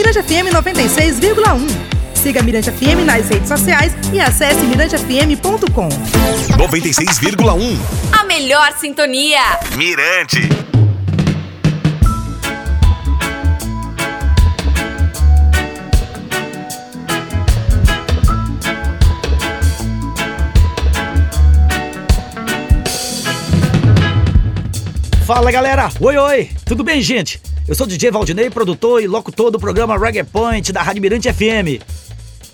Mirante FM 96,1. Siga Mirante FM nas redes sociais e acesse mirantefm.com. 96,1. A melhor sintonia. Mirante. Fala galera, oi oi, tudo bem gente? Eu sou DJ Valdinei, produtor e locutor do programa Reggae Point da Rádio Mirante FM.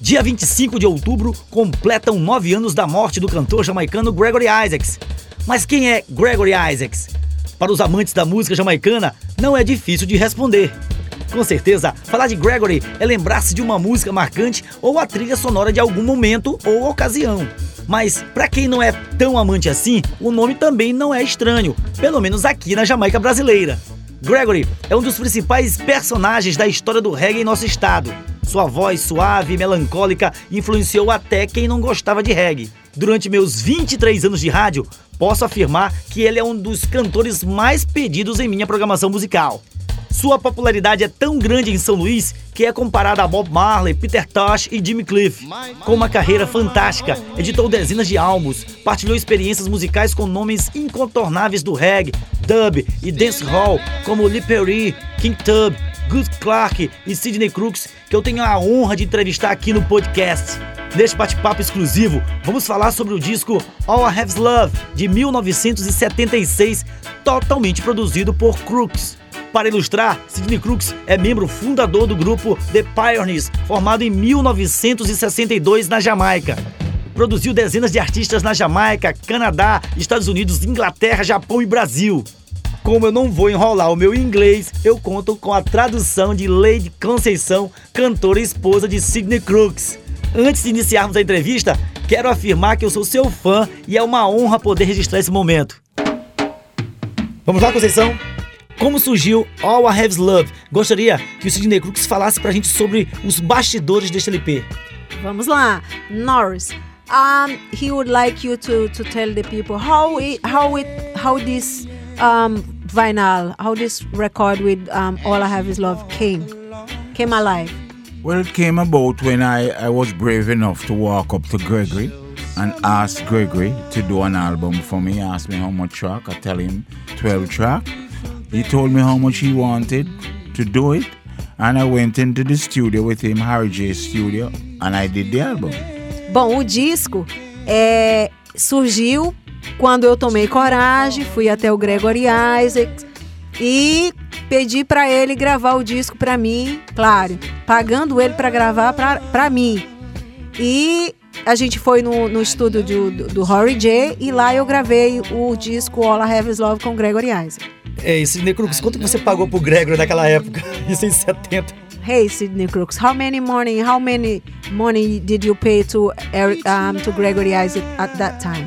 Dia 25 de outubro completam nove anos da morte do cantor jamaicano Gregory Isaacs. Mas quem é Gregory Isaacs? Para os amantes da música jamaicana, não é difícil de responder. Com certeza, falar de Gregory é lembrar-se de uma música marcante ou a trilha sonora de algum momento ou ocasião. Mas para quem não é tão amante assim, o nome também não é estranho, pelo menos aqui na Jamaica brasileira. Gregory é um dos principais personagens da história do reggae em nosso estado. Sua voz suave e melancólica influenciou até quem não gostava de reggae. Durante meus 23 anos de rádio, posso afirmar que ele é um dos cantores mais pedidos em minha programação musical. Sua popularidade é tão grande em São Luís que é comparada a Bob Marley, Peter Tosh e Jimmy Cliff. Com uma carreira fantástica, editou dezenas de álbuns, partilhou experiências musicais com nomes incontornáveis do reggae, dub e dancehall, como Lee Perry, King Tub, Good Clark e Sidney Crooks, que eu tenho a honra de entrevistar aqui no podcast. Neste bate-papo exclusivo, vamos falar sobre o disco All I Have's Love, de 1976, totalmente produzido por Crooks. Para ilustrar, Sidney Crooks é membro fundador do grupo The Pioneers, formado em 1962 na Jamaica. Produziu dezenas de artistas na Jamaica, Canadá, Estados Unidos, Inglaterra, Japão e Brasil. Como eu não vou enrolar o meu inglês, eu conto com a tradução de Lady Conceição, cantora e esposa de Sidney Crooks. Antes de iniciarmos a entrevista, quero afirmar que eu sou seu fã e é uma honra poder registrar esse momento. Vamos lá, Conceição? Como surgiu All I Have's Love? Gostaria que o Sidney Crooks falasse pra gente sobre os bastidores deste LP. Vamos lá, Norris. Um, he would like you to, to tell the people how it, how it how this um, vinyl, how this record with um, All I Have Is Love came came alive. Well, it came about when I, I was brave enough to walk up to Gregory and ask Gregory to do an album for me. He asked me how much track. I tell him 12 track. He told me how much he wanted to do it. And I went into the studio with him, Harry J Studio, and I did the album. Bom, o disco é, surgiu quando eu tomei coragem, fui até o Gregory Isaacs e pedi para ele gravar o disco para mim, claro, pagando ele para gravar para mim. E a gente foi no, no estúdio do, do, do Rory J e lá eu gravei o disco All I Have Is Love com Gregory Isaac. É, Sidney Crooks, quanto que você pagou pro Gregory naquela época? Isso em 70. Hey Sidney Crooks, how many money, how many money did you pay to Eric, um, to Gregory Isaac at that time?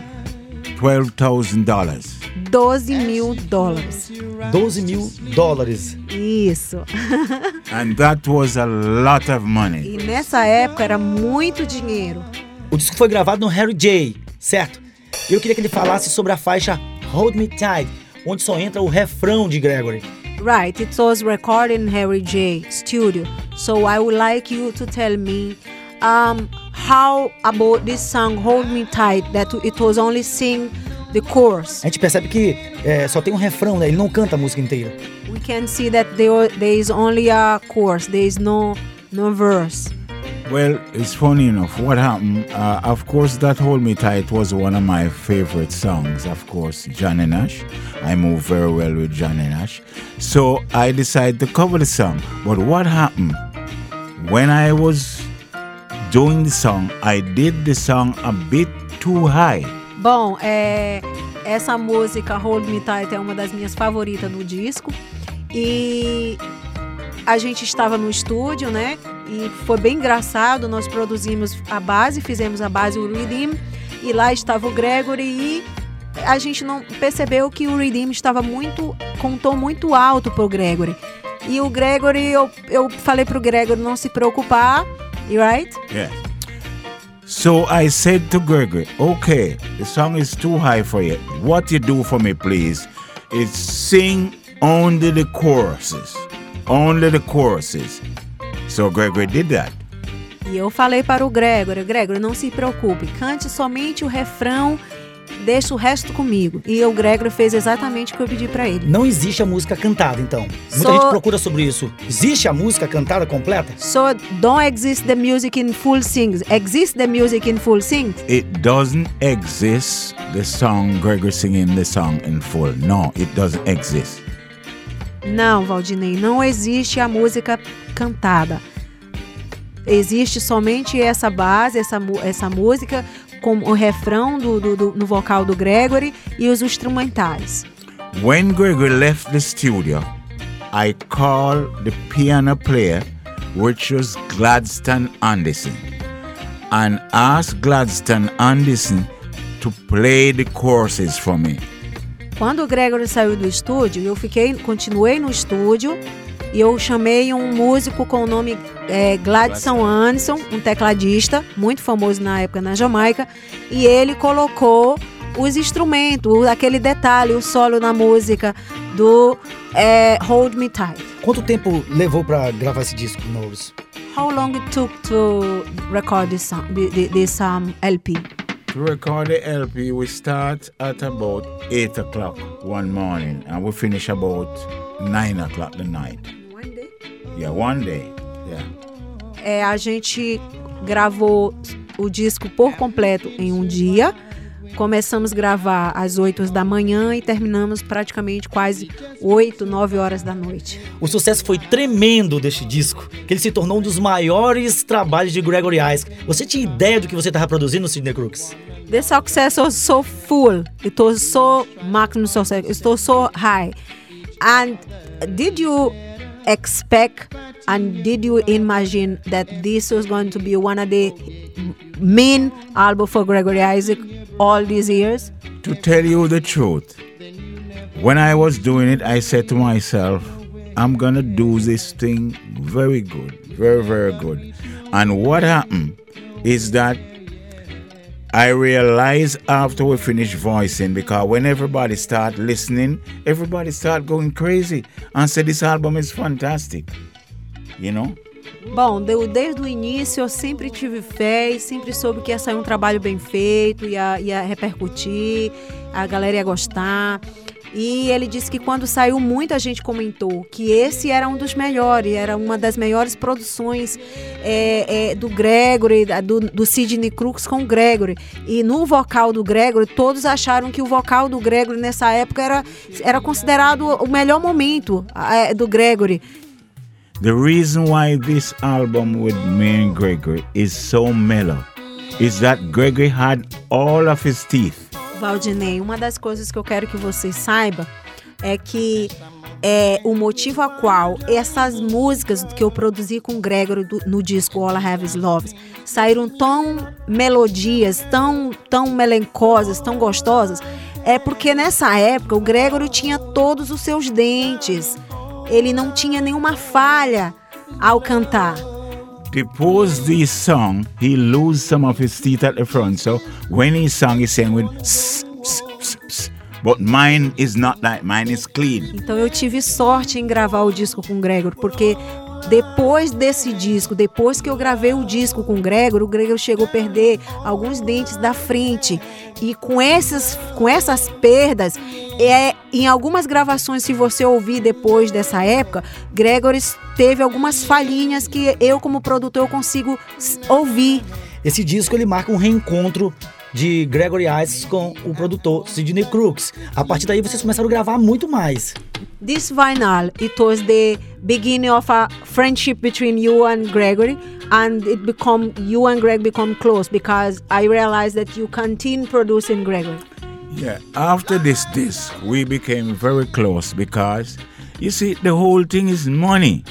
Twelve thousand dollars. 12 mil dólares. 12 mil dólares. Isso. And that was a lot of money. E nessa época era muito dinheiro. O disco foi gravado no Harry J, certo? Eu queria que ele falasse sobre a faixa Hold Me Tight, onde só entra o refrão de Gregory. Right, it was recorded in Harry J studio. So I would like you to tell me um, how about this song Hold Me Tight that it was only sing the chorus. A gente percebe que é, só tem um refrão, né? Ele não canta a música inteira. We can see that there, there is only a chorus. There is no no verse. Well, it's funny enough. What happened? Uh, of course, that "Hold Me Tight" was one of my favorite songs. Of course, Johnny Nash. I move very well with Johnny Nash, so I decided to cover the song. But what happened? When I was doing the song, I did the song a bit too high. Bom, é, essa música Hold Me Tight é uma das minhas favoritas no disco e a gente estava no estúdio, né? E foi bem engraçado. Nós produzimos a base, fizemos a base, o Redeem, e lá estava o Gregory e a gente não percebeu que o Redeem estava muito com tom muito alto pro Gregory. E o Gregory, eu, eu falei pro Gregory não se preocupar, right? Yeah. So I said to Gregory, okay, the song is too high for you. What you do for me, please, is sing only the choruses. Only the choruses. So Gregory did that. E eu falei para o Gregory, Gregory, não se preocupe, cante somente o refrão, deixa o resto comigo. E o Gregory fez exatamente o que eu pedi para ele. Não existe a música cantada, então. Muita Só- gente procura sobre isso. Existe a música cantada completa? So don't exist the music in full sings. Exist the music in full sings. It doesn't exist the song Gregory singing the song in full. No, it doesn't exist. Não, Valdinei, não existe a música cantada. Existe somente essa base, essa, essa música com o refrão do, do- do- no vocal do Gregory e os instrumentais. When Gregory left the studio, I called the piano player, which was Gladstone Anderson, and asked Gladstone Anderson to play the choruses for me. Quando o Gregory saiu do estúdio, eu fiquei, continuei no estúdio e eu chamei um músico com o nome é, Gladson Anderson, um tecladista muito famoso na época na Jamaica, e ele colocou os instrumentos, aquele detalhe, o solo na música do é, Hold Me Tight. Quanto tempo levou pra gravar esse disco, Norris? How long it took to record this this um, LP? To record the LP, we start at about 8 o'clock one morning and we finish about 9 o'clock the night. Yeah, one day. Yeah. É, a gente gravou o disco por completo em um dia. Começamos a gravar às 8 da manhã e terminamos praticamente quase 8, 9 horas da noite. O sucesso foi tremendo deste disco, que ele se tornou um dos maiores trabalhos de Gregory Isaac. Você tinha ideia do que você estava produzindo, Sidney Crooks? The success was so full. It was so maximum success. It was so high. And did you expect and did you imagine that this was going to be one of the main album for Gregory Isaac all these years? To tell you the truth, when I was doing it, I said to myself, I'm gonna do this thing very good, very, very good. And what happened is that I realized after we finished voicing, because when everybody start listening, everybody start going crazy and said this album is fantastic. You know? Bom, deu- desde o início eu sempre tive fé e sempre soube que ia sair um trabalho bem feito, ia, ia repercutir, a galera ia gostar. E ele disse que quando saiu, muita gente comentou que esse era um dos melhores, era uma das melhores produções é, é, do Gregory, do, do Sidney Crooks com o Gregory. E no vocal do Gregory, todos acharam que o vocal do Gregory nessa época era, era considerado o melhor momento é, do Gregory. The reason why this album with me and Gregory is so mellow is that Gregory had all of his teeth. Valdinei, uma das coisas que eu quero que você saiba é que é o motivo a qual essas músicas que eu produzi com o Gregory do- no disco All I Have Is Love saíram tão melodias, tão, tão melancosas, tão gostosas, é porque nessa época o Gregory tinha todos os seus dentes. Ele não tinha nenhuma falha ao cantar. Pose this song, he lose some of his teeth at the front. So when he sang, he sang with s, s, s, s. But mine is not that. Mine is clean. Então eu tive sorte em gravar o disco com o Gregor, porque depois desse disco, depois que eu gravei o disco com o Gregor, o Gregor chegou a perder alguns dentes da frente. E com essas, com essas perdas, é, em algumas gravações, se você ouvir depois dessa época, Gregor teve algumas falhinhas que eu, como produtor, eu consigo ouvir. Esse disco ele marca um reencontro de Gregory Isaac com o produtor Sidney Crooks. A partir daí vocês começaram a gravar muito mais. This vinyl, it was the beginning of a friendship between you and Gregory, and it become you and Greg become close because I realized that you continue producing Gregory. Yeah. After this disc, we became very close because, you see, the whole thing is money.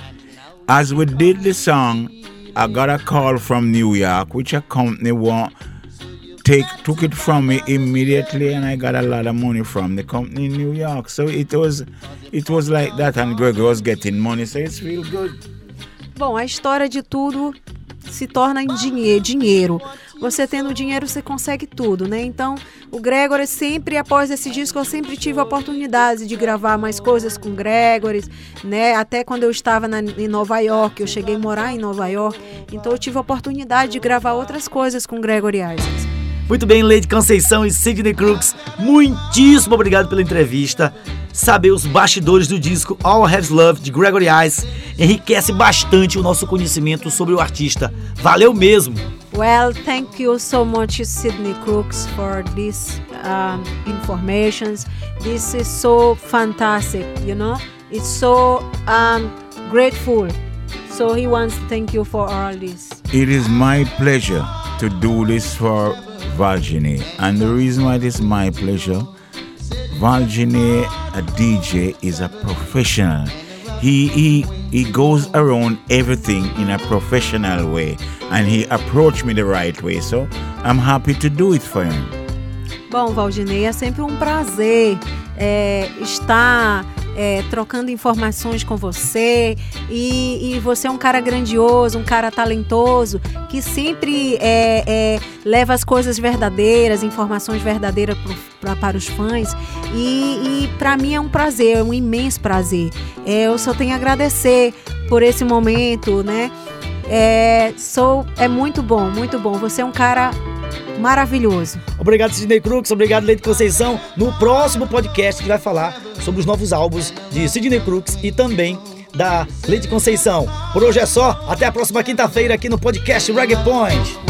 As we did the song, I got a call from New York, which a company want take took it from me immediately, and I got a lot of money from the company in New York. So it was, it was like that, and Greg was getting money, so it's real good. Bom, a história de tudo se torna em dinhe- dinheiro. você tendo dinheiro você consegue tudo, né? Então, o Gregory sempre após esse disco eu sempre tive a oportunidade de gravar mais coisas com Gregory, né? Até quando eu estava na, em Nova York, eu cheguei a morar em Nova York, então eu tive a oportunidade de gravar outras coisas com Gregory Isaacs. Muito bem, Lady Conceição e Sidney Crooks, muitíssimo obrigado pela entrevista. Saber os bastidores do disco All Has Love de Gregory Eyes enriquece bastante o nosso conhecimento sobre o artista. Valeu mesmo! Well, thank you so much, Sidney Crooks, for this um, informations. This is so fantastic, you know. It's so um, grateful. So he wants to thank you for all this. It is my pleasure to do this for Valgene. And the reason why it is my pleasure, Valgene, a DJ, is a professional. He, he, he goes around everything in a professional way and he approached me the right way. So I'm happy to do it for him. Bom, Valdinei, é sempre um prazer é, estar é, trocando informações com você. E, e, você é um cara grandioso, um cara talentoso, que sempre é, é, leva as coisas verdadeiras, informações verdadeiras pro, pra, para os fãs. E, e para mim é um prazer, é um imenso prazer. É, eu só tenho a agradecer por esse momento, né? É, sou, é muito bom, muito bom. Você é um cara maravilhoso. Obrigado, Sidney Crooks. Obrigado, Leite Conceição. No próximo podcast, gente vai falar sobre os novos álbuns de Sidney Crooks e também da Leite Conceição. Por hoje é só. Até a próxima quinta-feira aqui no podcast Reggae Point.